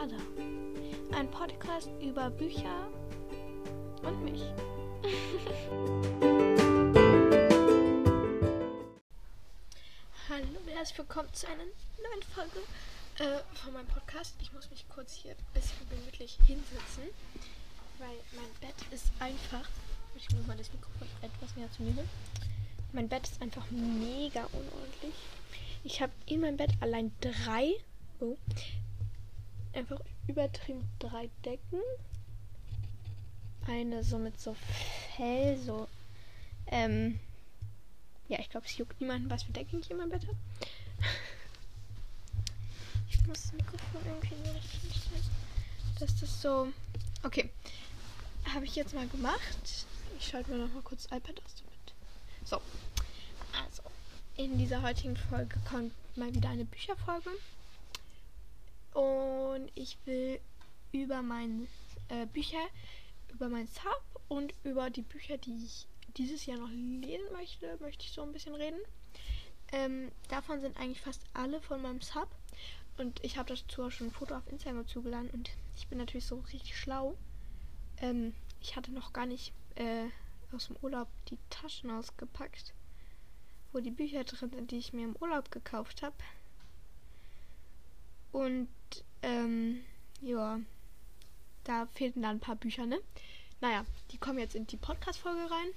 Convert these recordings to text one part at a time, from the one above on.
Ada. Ein Podcast über Bücher und mich. Hallo und herzlich willkommen zu einer neuen Folge äh, von meinem Podcast. Ich muss mich kurz hier ein bisschen gemütlich hinsetzen, weil mein Bett ist einfach. Ich muss mal das Mikrofon etwas näher zu mir hin. Mein Bett ist einfach mega unordentlich. Ich habe in meinem Bett allein drei, oh, einfach übertrieben drei Decken. Eine so mit so Fell, so, ähm, ja, ich glaube, es juckt niemanden, was für Decken ich in meinem Bett habe. Ich muss das Mikrofon irgendwie so richtig hinstellen, dass das so, okay, habe ich jetzt mal gemacht. Ich schalte mir noch mal kurz das iPad aus damit. So, also, in dieser heutigen Folge kommt mal wieder eine Bücherfolge. Und ich will über meine äh, Bücher, über mein Sub und über die Bücher, die ich dieses Jahr noch lesen möchte, möchte ich so ein bisschen reden. Ähm, davon sind eigentlich fast alle von meinem Sub. Und ich habe dazu auch schon ein Foto auf Instagram zugeladen. Und ich bin natürlich so richtig schlau. Ähm, ich hatte noch gar nicht äh, aus dem Urlaub die Taschen ausgepackt wo die Bücher drin sind, die ich mir im Urlaub gekauft habe. Und ähm, ja, da fehlten dann ein paar Bücher, ne? Naja, die kommen jetzt in die Podcast-Folge rein.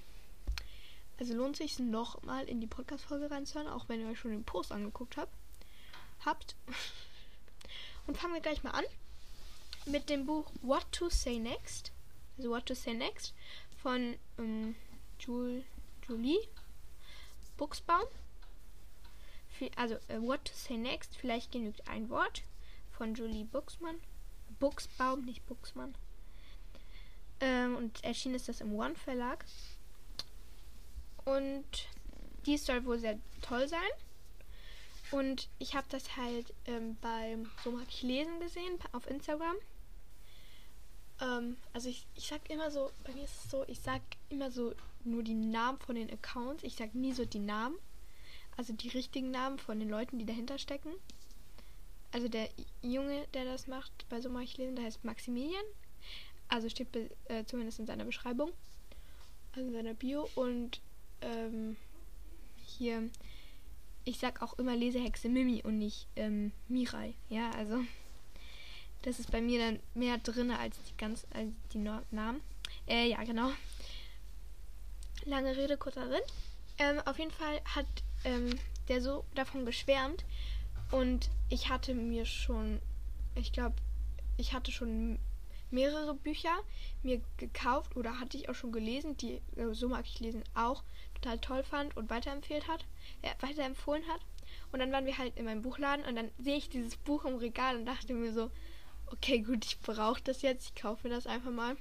Also lohnt sich noch mal in die Podcast-Folge reinzuhören, auch wenn ihr euch schon den Post angeguckt habt. Habt. Und fangen wir gleich mal an mit dem Buch What to Say Next. Also What to Say Next von ähm, Julie, Julie Buchsbaum. Also, uh, What to Say Next, vielleicht genügt ein Wort von Julie Buchsmann. Buchsbaum, nicht Buchsmann. Ähm, und erschienen ist das im One Verlag. Und dies soll wohl sehr toll sein. Und ich habe das halt ähm, beim So mag ich lesen gesehen auf Instagram. Ähm, also ich, ich sag immer so, bei mir ist es so, ich sag immer so nur die Namen von den Accounts. Ich sag nie so die Namen. Also die richtigen Namen von den Leuten, die dahinter stecken. Also der Junge, der das macht, bei so ich lesen, der heißt Maximilian. Also steht äh, zumindest in seiner Beschreibung. Also in seiner Bio. Und ähm, hier, ich sag auch immer Lesehexe Mimi und nicht ähm, Mirai. Ja, also das ist bei mir dann mehr drin als die ganz als die Namen. Äh, ja, genau. Lange Rede, kurzer Sinn. Ähm, auf jeden Fall hat ähm, der so davon geschwärmt. Und ich hatte mir schon, ich glaube, ich hatte schon mehrere Bücher mir gekauft oder hatte ich auch schon gelesen, die äh, so mag ich lesen auch total toll fand und weiterempfehlt hat, äh, weiterempfohlen hat. Und dann waren wir halt in meinem Buchladen und dann sehe ich dieses Buch im Regal und dachte mir so, okay, gut, ich brauche das jetzt, ich kaufe das einfach mal.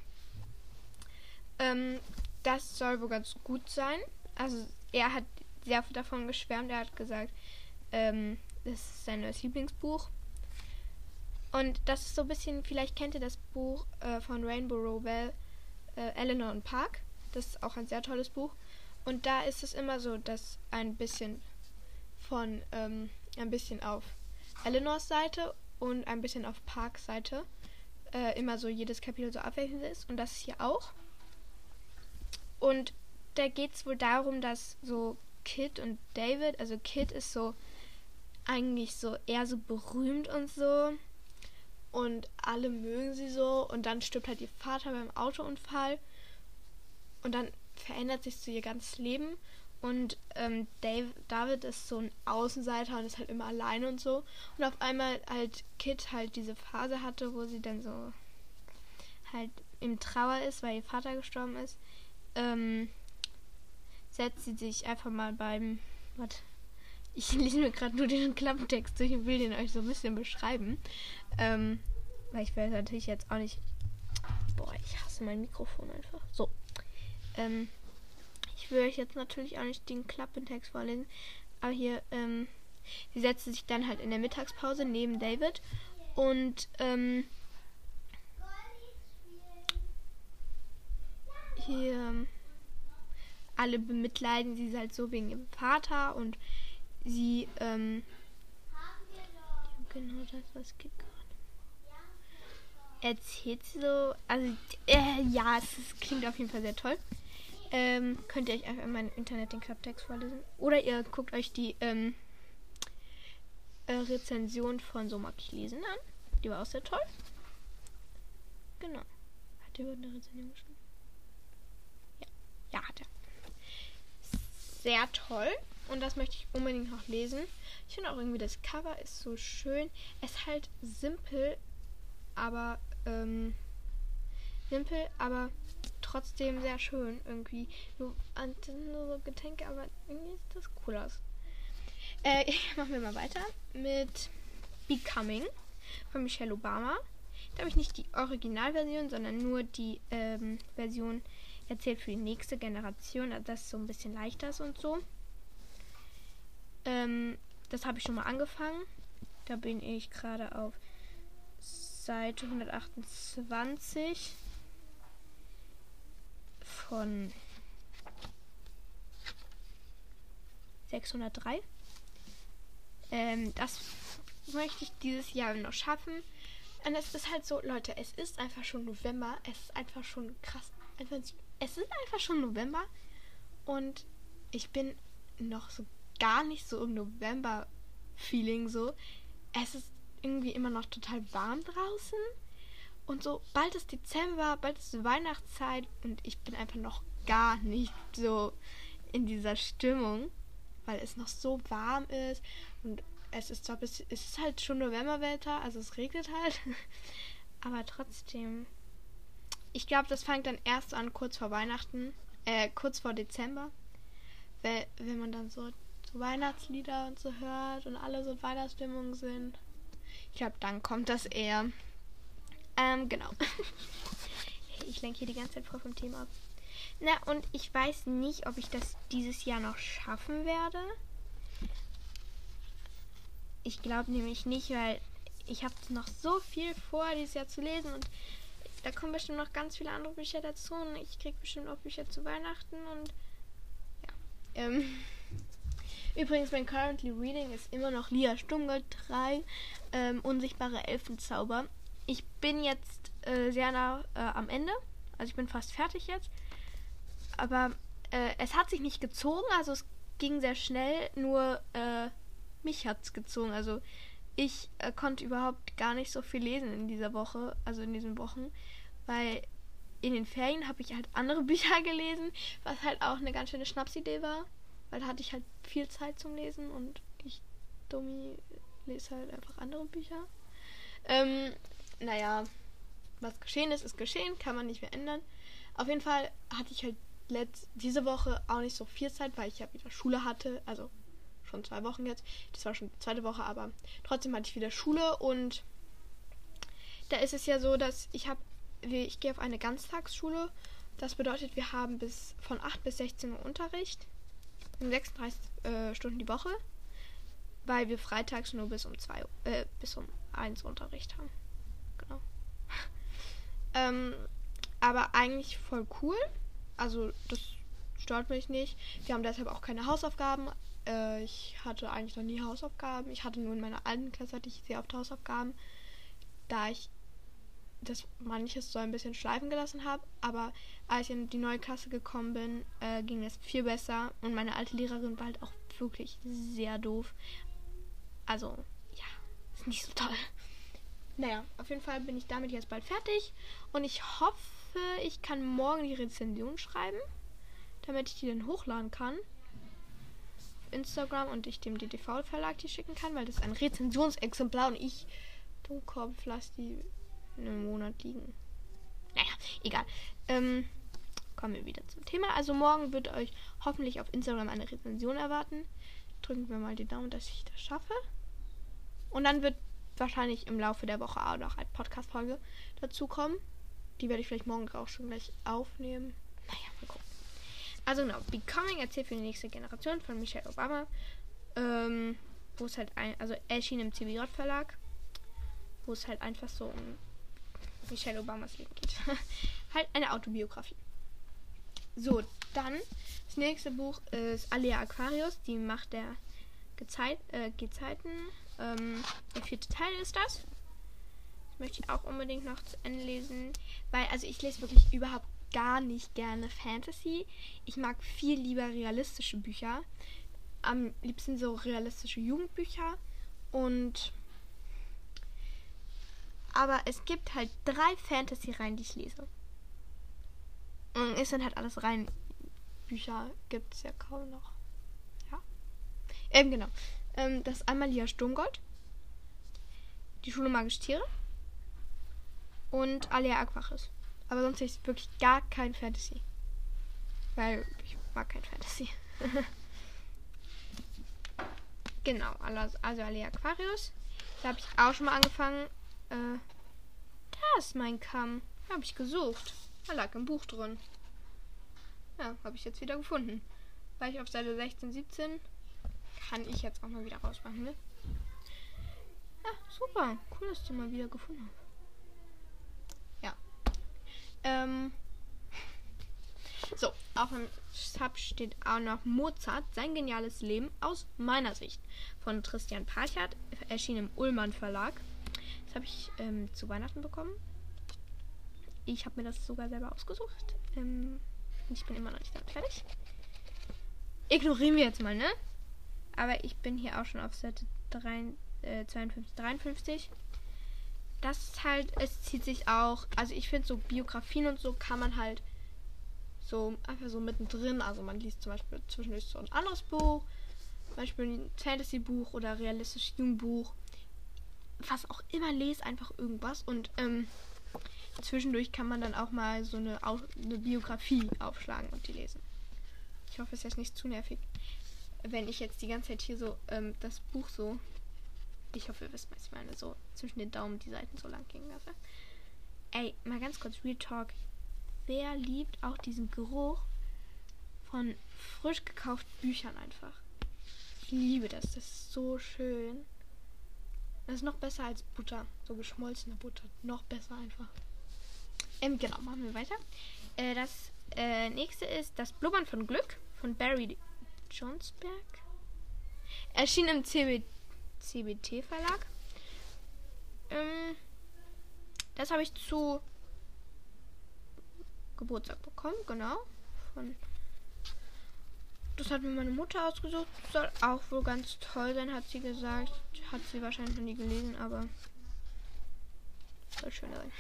Ähm, das soll wohl ganz gut sein. Also er hat sehr davon geschwärmt. Er hat gesagt, ähm, das ist sein neues Lieblingsbuch. Und das ist so ein bisschen, vielleicht kennt ihr das Buch äh, von Rainbow Rowell, äh, Eleanor und Park. Das ist auch ein sehr tolles Buch. Und da ist es immer so, dass ein bisschen von, ähm, ein bisschen auf Eleanors Seite und ein bisschen auf Parks Seite äh, immer so jedes Kapitel so abwechselnd ist. Und das hier auch. Und da geht es wohl darum, dass so Kid und David, also Kid ist so eigentlich so eher so berühmt und so. Und alle mögen sie so. Und dann stirbt halt ihr Vater beim Autounfall. Und dann verändert sich so ihr ganzes Leben. Und ähm, Dave, David ist so ein Außenseiter und ist halt immer alleine und so. Und auf einmal halt Kid halt diese Phase hatte, wo sie dann so halt im Trauer ist, weil ihr Vater gestorben ist. Ähm, setzt sie sich einfach mal beim. Was? Ich lese mir gerade nur den Klappentext durch und will den euch so ein bisschen beschreiben. Ähm, weil ich weiß natürlich jetzt auch nicht. Boah, ich hasse mein Mikrofon einfach. So. Ähm, ich will euch jetzt natürlich auch nicht den Klappentext vorlesen, aber hier, ähm, sie setzte sich dann halt in der Mittagspause neben David und, ähm, hier alle bemitleiden sie halt so wegen ihrem Vater und sie, ähm, genau das, was geht gerade. erzählt sie so, also äh, ja, es, es, klingt auf jeden Fall sehr toll. Ähm, könnt ihr euch einfach in meinem Internet den Klapptext vorlesen. Oder ihr guckt euch die ähm, äh, Rezension von So mag ich lesen an. Die war auch sehr toll. Genau. Hat er eine Rezension geschrieben? Ja. Ja, hat er. Sehr toll. Und das möchte ich unbedingt noch lesen. Ich finde auch irgendwie, das Cover ist so schön. Es ist halt simpel, aber ähm, simpel, aber trotzdem sehr schön irgendwie. Nur, das nur so Getränke, aber irgendwie sieht das cool aus. Äh, machen wir mal weiter mit Becoming von Michelle Obama. Da habe ich nicht die Originalversion, sondern nur die ähm, Version erzählt für die nächste Generation, also das so ein bisschen leichter ist und so. Ähm, das habe ich schon mal angefangen. Da bin ich gerade auf Seite 128 von 603. Ähm, das möchte ich dieses Jahr noch schaffen. Und es ist halt so, Leute, es ist einfach schon November. Es ist einfach schon krass. Es ist einfach schon November. Und ich bin noch so gar nicht so im November-Feeling so. Es ist irgendwie immer noch total warm draußen. Und so, bald ist Dezember, bald ist Weihnachtszeit und ich bin einfach noch gar nicht so in dieser Stimmung, weil es noch so warm ist und es ist zwar bis, es ist halt schon Novemberwetter, also es regnet halt, aber trotzdem. Ich glaube, das fängt dann erst an kurz vor Weihnachten, äh, kurz vor Dezember, weil, wenn man dann so, so Weihnachtslieder und so hört und alle so in Weihnachtsstimmung sind. Ich glaube, dann kommt das eher. Ähm, genau. ich lenke hier die ganze Zeit voll vom Thema ab. Na, und ich weiß nicht, ob ich das dieses Jahr noch schaffen werde. Ich glaube nämlich nicht, weil ich habe noch so viel vor, dieses Jahr zu lesen und da kommen bestimmt noch ganz viele andere Bücher dazu und ich kriege bestimmt auch Bücher zu Weihnachten und ja. Ähm. Übrigens, mein Currently Reading ist immer noch Lia Stumgold 3, ähm, Unsichtbare Elfenzauber. Ich bin jetzt äh, sehr nah äh, am Ende. Also ich bin fast fertig jetzt. Aber äh, es hat sich nicht gezogen, also es ging sehr schnell, nur äh, mich hat es gezogen. Also ich äh, konnte überhaupt gar nicht so viel lesen in dieser Woche, also in diesen Wochen, weil in den Ferien habe ich halt andere Bücher gelesen, was halt auch eine ganz schöne Schnapsidee war. Weil da hatte ich halt viel Zeit zum Lesen und ich, Domi, lese halt einfach andere Bücher. Ähm, naja, was geschehen ist, ist geschehen, kann man nicht mehr ändern. Auf jeden Fall hatte ich halt letzt, diese Woche auch nicht so viel Zeit, weil ich ja wieder Schule hatte. Also schon zwei Wochen jetzt. Das war schon die zweite Woche, aber trotzdem hatte ich wieder Schule und da ist es ja so, dass ich habe, ich gehe auf eine Ganztagsschule. Das bedeutet, wir haben bis von 8 bis 16 Uhr Unterricht. 36 äh, Stunden die Woche, weil wir freitags nur bis um zwei äh, bis um eins Unterricht haben. Genau. ähm, aber eigentlich voll cool. Also das stört mich nicht. Wir haben deshalb auch keine Hausaufgaben. Äh, ich hatte eigentlich noch nie Hausaufgaben. Ich hatte nur in meiner alten Klasse hatte ich sehr oft Hausaufgaben, da ich das manches so ein bisschen schleifen gelassen habe. Aber als ich in die neue Klasse gekommen bin, äh, ging es viel besser. Und meine alte Lehrerin war halt auch wirklich sehr doof. Also, ja, ist nicht so toll. Naja, auf jeden Fall bin ich damit jetzt bald fertig. Und ich hoffe, ich kann morgen die Rezension schreiben, damit ich die dann hochladen kann. Instagram und ich dem DTV-Verlag die schicken kann, weil das ist ein Rezensionsexemplar und ich, Dummkopf, lass die einem Monat liegen. Naja, egal. Ähm, kommen wir wieder zum Thema. Also morgen wird euch hoffentlich auf Instagram eine Rezension erwarten. Drücken wir mal die Daumen, dass ich das schaffe. Und dann wird wahrscheinlich im Laufe der Woche auch noch eine Podcast-Folge dazu kommen. Die werde ich vielleicht morgen auch schon gleich aufnehmen. Naja, mal gucken. Also genau, Becoming erzählt für die nächste Generation von Michelle Obama. Ähm, wo es halt ein, also erschien im CBJ Verlag, wo es halt einfach so um Michelle Obamas Leben geht. halt eine Autobiografie. So, dann das nächste Buch ist Alia Aquarius, die Macht der Gezeit, äh, Gezeiten. Ähm, der vierte Teil ist das. möchte ich auch unbedingt noch zu Ende lesen. Weil, also ich lese wirklich überhaupt gar nicht gerne Fantasy. Ich mag viel lieber realistische Bücher. Am liebsten so realistische Jugendbücher. Und. Aber es gibt halt drei Fantasy-Reihen, die ich lese. Und es sind halt alles rein Bücher, gibt es ja kaum noch. Ja. Eben genau. Ähm, das ist einmal Lia Sturmgold. Die Schule Magische Tiere. Und Alia Aquaris. Aber sonst ist wirklich gar kein Fantasy. Weil ich mag kein Fantasy. genau, also, also Alia Aquarius. Da habe ich auch schon mal angefangen. Äh, da ist mein Kamm. Habe ich gesucht. Da lag im Buch drin. Ja, habe ich jetzt wieder gefunden. War ich auf Seite 16, 17. Kann ich jetzt auch mal wieder rausmachen, ne? Ja, super. Cool, dass die mal wieder gefunden habe. Ähm, so, auf dem Sub steht auch noch Mozart, sein geniales Leben aus meiner Sicht. Von Christian Parchert, erschien im Ullmann Verlag. Das habe ich ähm, zu Weihnachten bekommen. Ich habe mir das sogar selber ausgesucht. Ähm, ich bin immer noch nicht damit fertig. Ignorieren wir jetzt mal, ne? Aber ich bin hier auch schon auf Seite 3, äh, 52, 53 das ist halt, es zieht sich auch, also ich finde so Biografien und so kann man halt so einfach so mittendrin, also man liest zum Beispiel zwischendurch so ein anderes Buch, zum Beispiel ein Fantasy-Buch oder realistisches Jugendbuch, was auch immer, lese einfach irgendwas und ähm, zwischendurch kann man dann auch mal so eine, eine Biografie aufschlagen und die lesen. Ich hoffe, es ist jetzt nicht zu nervig, wenn ich jetzt die ganze Zeit hier so ähm, das Buch so ich hoffe, ihr wisst, was ich meine. So zwischen den Daumen die Seiten so lang gehen lasse. Ey, mal ganz kurz Real Talk. Wer liebt auch diesen Geruch von frisch gekauften Büchern einfach? Ich liebe das. Das ist so schön. Das ist noch besser als Butter. So geschmolzene Butter. Noch besser einfach. Ähm, genau, machen wir weiter. Äh, das äh, nächste ist Das Blubbern von Glück von Barry Johnsberg. Erschien im CBD CBT Verlag. Ähm, das habe ich zu Geburtstag bekommen, genau. Von das hat mir meine Mutter ausgesucht. Soll auch wohl ganz toll sein, hat sie gesagt. Hat sie wahrscheinlich noch nie gelesen, aber soll schön sein.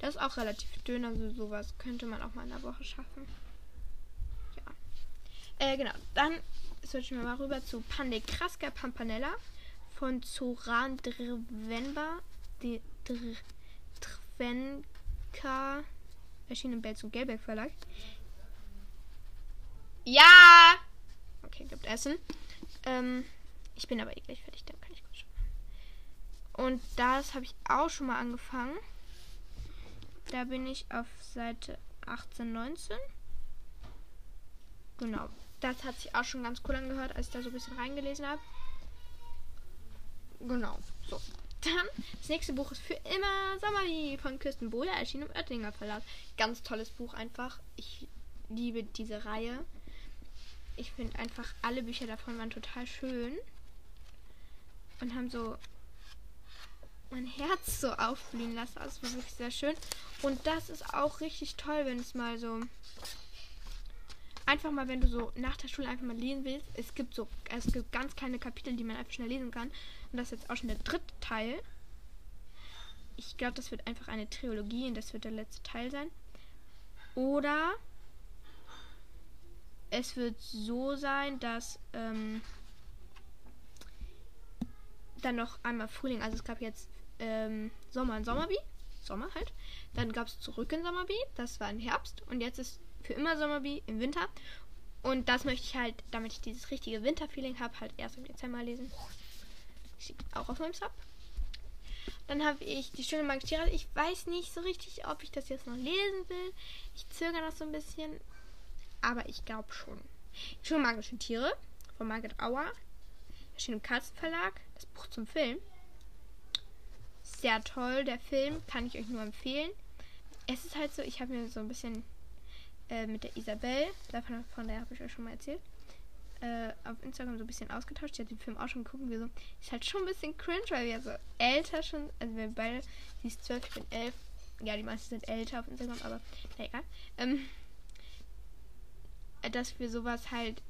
Das ist auch relativ dünn, also sowas könnte man auch mal in einer Woche schaffen. Ja. Äh, genau. Dann switchen wir mal rüber zu Pandekraska Pampanella von Zoran Drvenba, Drvenka, erschienen im Belz und Gelberg Verlag. Ja! Okay, gibt Essen. Ähm, ich bin aber eh gleich fertig, dann kann ich kurz schauen. Und das habe ich auch schon mal angefangen. Da bin ich auf Seite 18, 19. Genau. Das hat sich auch schon ganz cool angehört, als ich da so ein bisschen reingelesen habe. Genau. So. Dann, das nächste Buch ist für immer Sommerli von Kirsten Bohler, erschienen im Oettinger Verlag. Ganz tolles Buch einfach. Ich liebe diese Reihe. Ich finde einfach, alle Bücher davon waren total schön. Und haben so mein Herz so aufblühen lassen. Also es war wirklich sehr schön. Und das ist auch richtig toll, wenn es mal so einfach mal, wenn du so nach der Schule einfach mal lesen willst, es gibt so, es gibt ganz kleine Kapitel, die man einfach schnell lesen kann. Und das ist jetzt auch schon der dritte Teil. Ich glaube, das wird einfach eine Trilogie und das wird der letzte Teil sein. Oder es wird so sein, dass ähm, dann noch einmal Frühling, also es gab jetzt ähm, Sommer in Sommerby, Sommer halt. Dann gab es zurück in Sommerby, das war im Herbst und jetzt ist für immer Sommerby im Winter. Und das möchte ich halt, damit ich dieses richtige Winterfeeling habe, halt erst im Dezember lesen. Steht auch auf meinem Sub. Dann habe ich die schöne Magistiere. Ich weiß nicht so richtig, ob ich das jetzt noch lesen will. Ich zögere noch so ein bisschen. Aber ich glaube schon. Die schöne magischen Tiere von Margaret Auer. Erschien im Katzenverlag. Das Buch zum Film. Sehr toll, der Film. Kann ich euch nur empfehlen. Es ist halt so, ich habe mir so ein bisschen äh, mit der Isabel, davon von der habe ich euch schon mal erzählt, äh, auf Instagram so ein bisschen ausgetauscht. Die hat den Film auch schon geguckt. Und wir so, ist halt schon ein bisschen cringe, weil wir so älter schon, also wir beide, sie ist zwölf, ich bin elf. Ja, die meisten sind älter auf Instagram, aber na egal. Ähm, dass wir sowas halt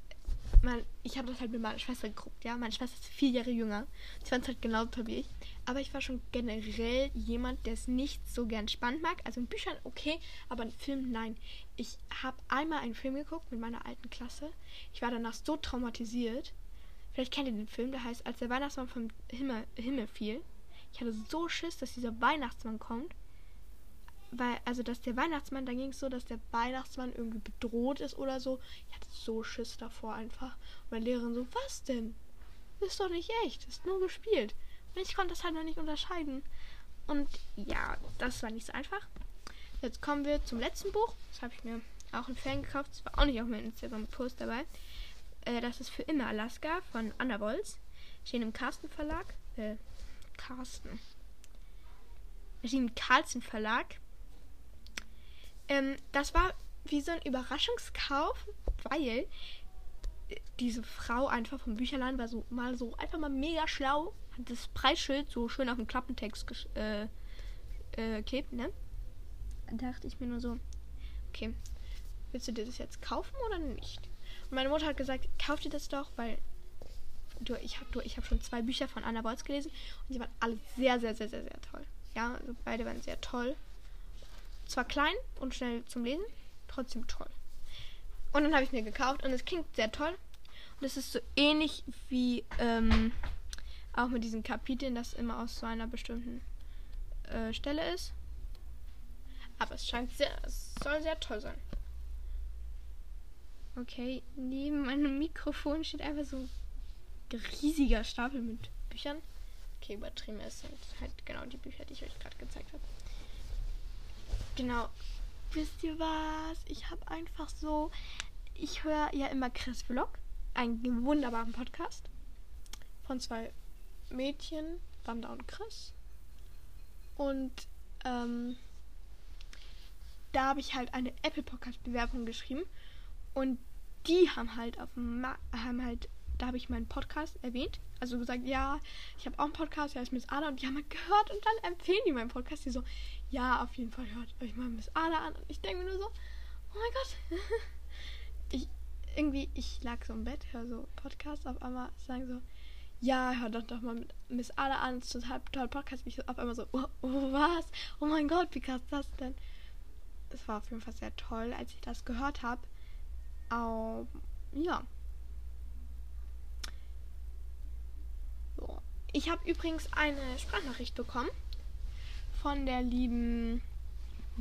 mein, ich habe das halt mit meiner Schwester geguckt, ja. Meine Schwester ist vier Jahre jünger. Sie fand es halt genau toll wie ich. Aber ich war schon generell jemand, der es nicht so gern spannend mag. Also in Büchern okay, aber in Filmen nein. Ich habe einmal einen Film geguckt mit meiner alten Klasse. Ich war danach so traumatisiert. Vielleicht kennt ihr den Film, der heißt Als der Weihnachtsmann vom Himmel, Himmel fiel. Ich hatte so Schiss, dass dieser Weihnachtsmann kommt weil, also dass der Weihnachtsmann, da ging es so, dass der Weihnachtsmann irgendwie bedroht ist oder so. Ich hatte so Schiss davor einfach. Und meine Lehrerin so, was denn? ist doch nicht echt, ist nur gespielt. Und ich konnte das halt noch nicht unterscheiden. Und ja, das war nicht so einfach. Jetzt kommen wir zum letzten Buch. Das habe ich mir auch in Ferien gekauft. Das war auch nicht auf meinem Instagram-Post dabei. Äh, das ist für immer Alaska von Anna Wolz. Stehen im Carsten Verlag. Äh, Carsten. Erschien im Carlsen Verlag. Ähm, das war wie so ein Überraschungskauf, weil diese Frau einfach vom Bücherladen war so mal so einfach mal mega schlau, hat das Preisschild so schön auf dem Klappentext äh, äh, klebt, ne? Da dachte ich mir nur so, okay, willst du dir das jetzt kaufen oder nicht? Und meine Mutter hat gesagt, kauf dir das doch, weil du, ich habe hab schon zwei Bücher von Anna Bolz gelesen und die waren alle sehr, sehr, sehr, sehr, sehr toll. Ja, also beide waren sehr toll. Zwar klein und schnell zum Lesen, trotzdem toll. Und dann habe ich mir gekauft und es klingt sehr toll. Und es ist so ähnlich wie ähm, auch mit diesen Kapiteln, das immer aus so einer bestimmten äh, Stelle ist. Aber es scheint sehr, es soll sehr toll sein. Okay, neben meinem Mikrofon steht einfach so ein riesiger Stapel mit Büchern. Okay, übertrieben, es sind halt genau die Bücher, die ich euch gerade gezeigt habe. Genau. Wisst ihr was? Ich habe einfach so. Ich höre ja immer Chris Vlog. Einen wunderbaren Podcast. Von zwei Mädchen, Wanda und Chris. Und ähm, da habe ich halt eine Apple Podcast Bewerbung geschrieben. Und die haben halt auf haben halt da habe ich meinen Podcast erwähnt. Also gesagt, ja, ich habe auch einen Podcast, der ist Miss Ada und die haben halt gehört und dann empfehlen die meinen Podcast. Die so, ja, auf jeden Fall hört euch mal Miss Ada an. Und ich denke mir nur so, oh mein Gott. ich, irgendwie, ich lag so im Bett, höre so Podcasts, auf einmal sagen so, ja, hör doch doch mal mit Miss Ada an, ist total toll Podcast. Ich auf einmal so, oh, oh, was? Oh mein Gott, wie krass das denn? Es war auf jeden Fall sehr toll, als ich das gehört habe. Um, ja. Ich habe übrigens eine Sprachnachricht bekommen von der lieben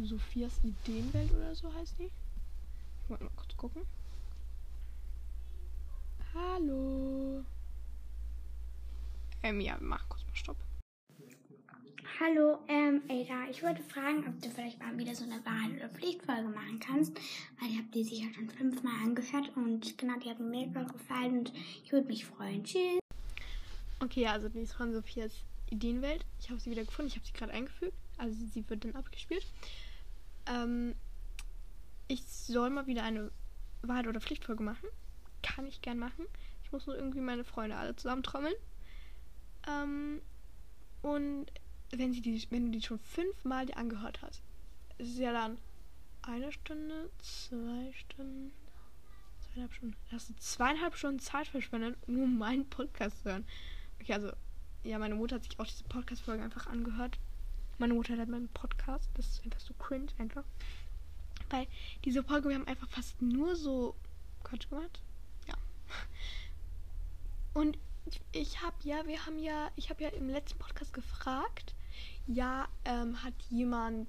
Sophias Ideenwelt oder so heißt die. Ich wollte mal kurz gucken. Hallo. Ähm, ja, mach kurz mal Stopp. Hallo, ähm, Ada, ich wollte fragen, ob du vielleicht mal wieder so eine Wahl- oder Pflichtfolge machen kannst, weil ich habe die sicher schon fünfmal angehört und genau, die hat mir mega gefallen und ich würde mich freuen. Tschüss. Okay, also die ist von Sophias Ideenwelt. Ich habe sie wieder gefunden. Ich habe sie gerade eingefügt. Also sie wird dann abgespielt. Ähm, ich soll mal wieder eine Wahrheit- oder Pflichtfolge machen. Kann ich gern machen. Ich muss nur irgendwie meine Freunde alle zusammentrommeln. Ähm, und wenn, sie die, wenn du die schon fünfmal dir angehört hast, ist es ja dann eine Stunde, zwei Stunden, zweieinhalb Stunden. Hast du zweieinhalb Stunden Zeit verschwendet, nur meinen Podcast zu hören. Okay, also, ja, meine Mutter hat sich auch diese Podcast-Folgen einfach angehört. Meine Mutter hat meinen Podcast. Das ist einfach so cringe, einfach. Weil diese Folge, wir haben einfach fast nur so Quatsch gemacht. Ja. Und ich habe ja, wir haben ja, ich habe ja im letzten Podcast gefragt, ja, ähm, hat jemand,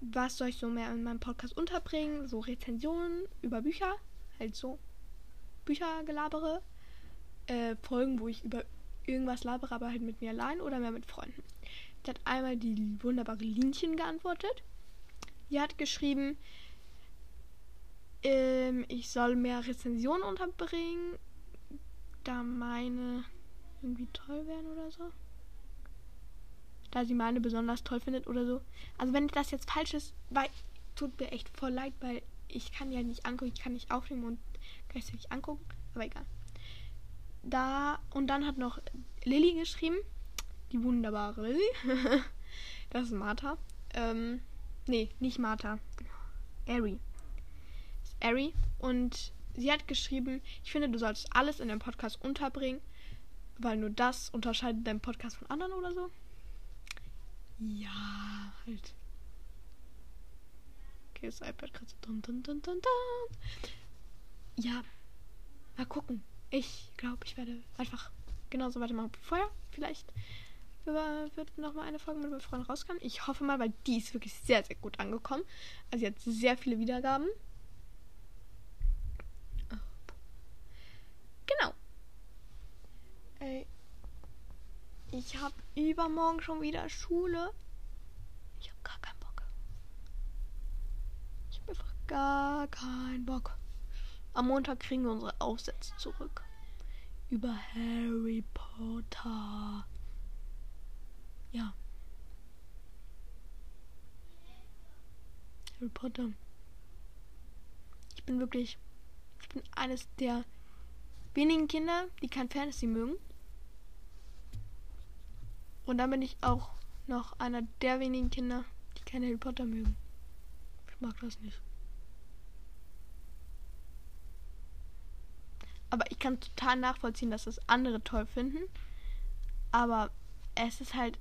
was soll ich so mehr in meinem Podcast unterbringen? So Rezensionen über Bücher, halt so Büchergelabere äh, Folgen, wo ich über irgendwas labere, aber halt mit mir allein oder mehr mit Freunden. Da hat einmal die wunderbare Linchen geantwortet. Die hat geschrieben, ähm, ich soll mehr Rezensionen unterbringen, da meine irgendwie toll werden oder so. Da sie meine besonders toll findet oder so. Also wenn das jetzt falsch ist, weil tut mir echt voll leid, weil ich kann ja nicht angucken, ich kann nicht aufnehmen und Kann es nicht angucken, aber egal. Da, und dann hat noch Lilly geschrieben. Die wunderbare Lilly. das ist Martha. Ähm, nee, nicht Martha. Ari. Das ist Ari. Und sie hat geschrieben, ich finde, du solltest alles in deinem Podcast unterbringen, weil nur das unterscheidet deinen Podcast von anderen oder so. Ja, halt. Okay, das iPad gerade so dun, dun, dun, dun, dun. Ja, mal gucken. Ich glaube, ich werde einfach genauso weitermachen wie vorher. Vielleicht wird noch mal eine Folge mit meinem Freund rauskommen. Ich hoffe mal, weil die ist wirklich sehr, sehr gut angekommen. Also hat sehr viele Wiedergaben. Genau. Ey. Ich habe übermorgen schon wieder Schule. Ich habe gar keinen Bock. Ich habe einfach gar keinen Bock. Am Montag kriegen wir unsere Aufsätze zurück. Über Harry Potter. Ja. Harry Potter. Ich bin wirklich. Ich bin eines der wenigen Kinder, die kein Fantasy mögen. Und dann bin ich auch noch einer der wenigen Kinder, die kein Harry Potter mögen. Ich mag das nicht. Aber ich kann total nachvollziehen, dass das andere toll finden. Aber es ist halt,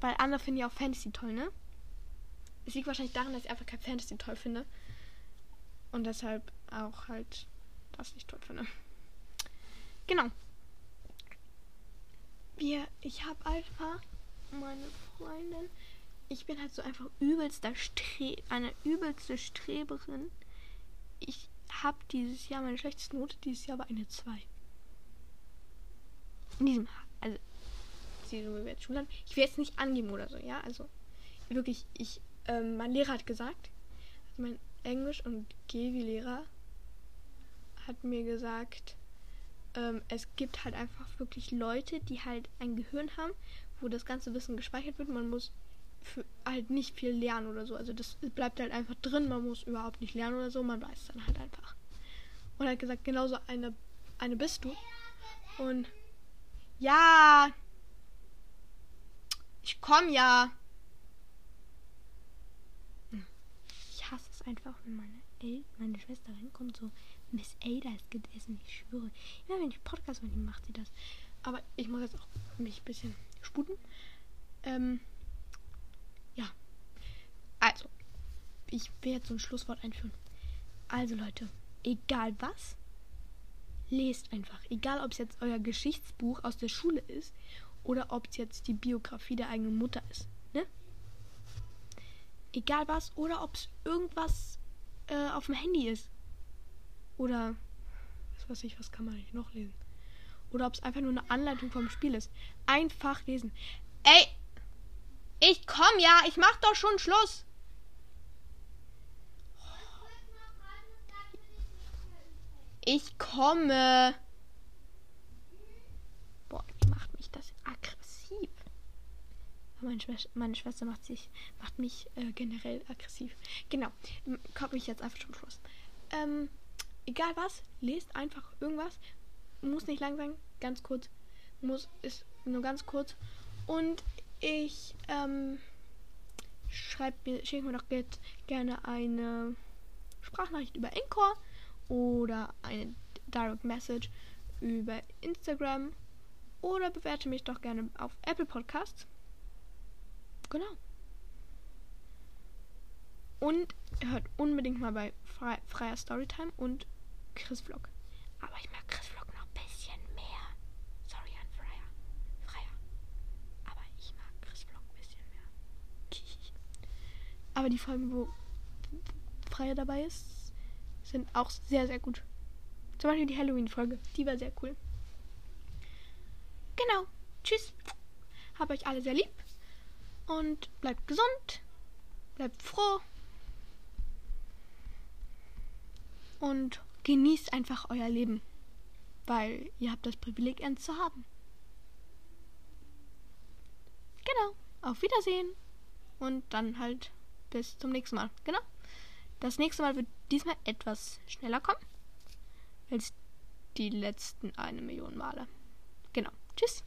weil andere finden ja auch Fantasy toll, ne? Es liegt wahrscheinlich daran, dass ich einfach kein Fantasy toll finde. Und deshalb auch halt das nicht toll finde. Genau. Wir, ich habe einfach meine Freundin. Ich bin halt so einfach übelster Stre eine übelste Streberin. Ich habe dieses Jahr meine schlechteste Note, dieses Jahr war eine 2. In diesem, also, ich will jetzt nicht angeben oder so, ja, also, wirklich, ich, ähm, mein Lehrer hat gesagt, also mein Englisch- und Gewi-Lehrer hat mir gesagt, ähm, es gibt halt einfach wirklich Leute, die halt ein Gehirn haben, wo das ganze Wissen gespeichert wird. Man muss halt nicht viel lernen oder so. Also das bleibt halt einfach drin. Man muss überhaupt nicht lernen oder so. Man weiß es dann halt einfach. Und hat gesagt, genauso eine, eine bist du. Und ja, ich komm ja. Ich hasse es einfach, wenn meine, El meine Schwester reinkommt, so, Miss Ada ist gegessen, ich schwöre. Immer wenn ich Podcast mit ihm macht sie das. Aber ich muss jetzt auch mich ein bisschen sputen. Ähm. Also, ich will jetzt so ein Schlusswort einführen. Also Leute, egal was, lest einfach. Egal, ob es jetzt euer Geschichtsbuch aus der Schule ist oder ob es jetzt die Biografie der eigenen Mutter ist. Ne? Egal was. Oder ob es irgendwas äh, auf dem Handy ist. Oder was weiß ich, was kann man noch lesen? Oder ob es einfach nur eine Anleitung vom Spiel ist. Einfach lesen. Ey! Ich komm ja, ich mach doch schon Schluss. Ich komme. Boah, macht mich das aggressiv? Meine, Schwester, meine Schwester macht sich, macht mich äh, generell aggressiv. Genau, komme ich jetzt einfach zum Schluss. Ähm, egal was, lest einfach irgendwas. Muss nicht lang sein, ganz kurz. Muss, ist nur ganz kurz. Und ich, ähm, schreibt mir, schickt mir doch jetzt gerne eine Sprachnachricht über Encore oder eine Direct Message über Instagram oder bewerte mich doch gerne auf Apple Podcasts. Genau. Und hört unbedingt mal bei Fre Freier Storytime und Chris Vlog. Aber ich mag Chris Vlog noch ein bisschen mehr. Sorry an Freier. Freier. Aber ich mag Chris Vlog ein bisschen mehr. Aber die Folgen, wo Freier dabei ist, sind auch sehr, sehr gut. Zum Beispiel die Halloween-Folge. Die war sehr cool. Genau. Tschüss. Hab euch alle sehr lieb. Und bleibt gesund. Bleibt froh. Und genießt einfach euer Leben. Weil ihr habt das Privileg, eins zu haben. Genau. Auf Wiedersehen. Und dann halt bis zum nächsten Mal. Genau. Das nächste Mal wird diesmal etwas schneller kommen. als die letzten eine Million Male. Genau. Tschüss.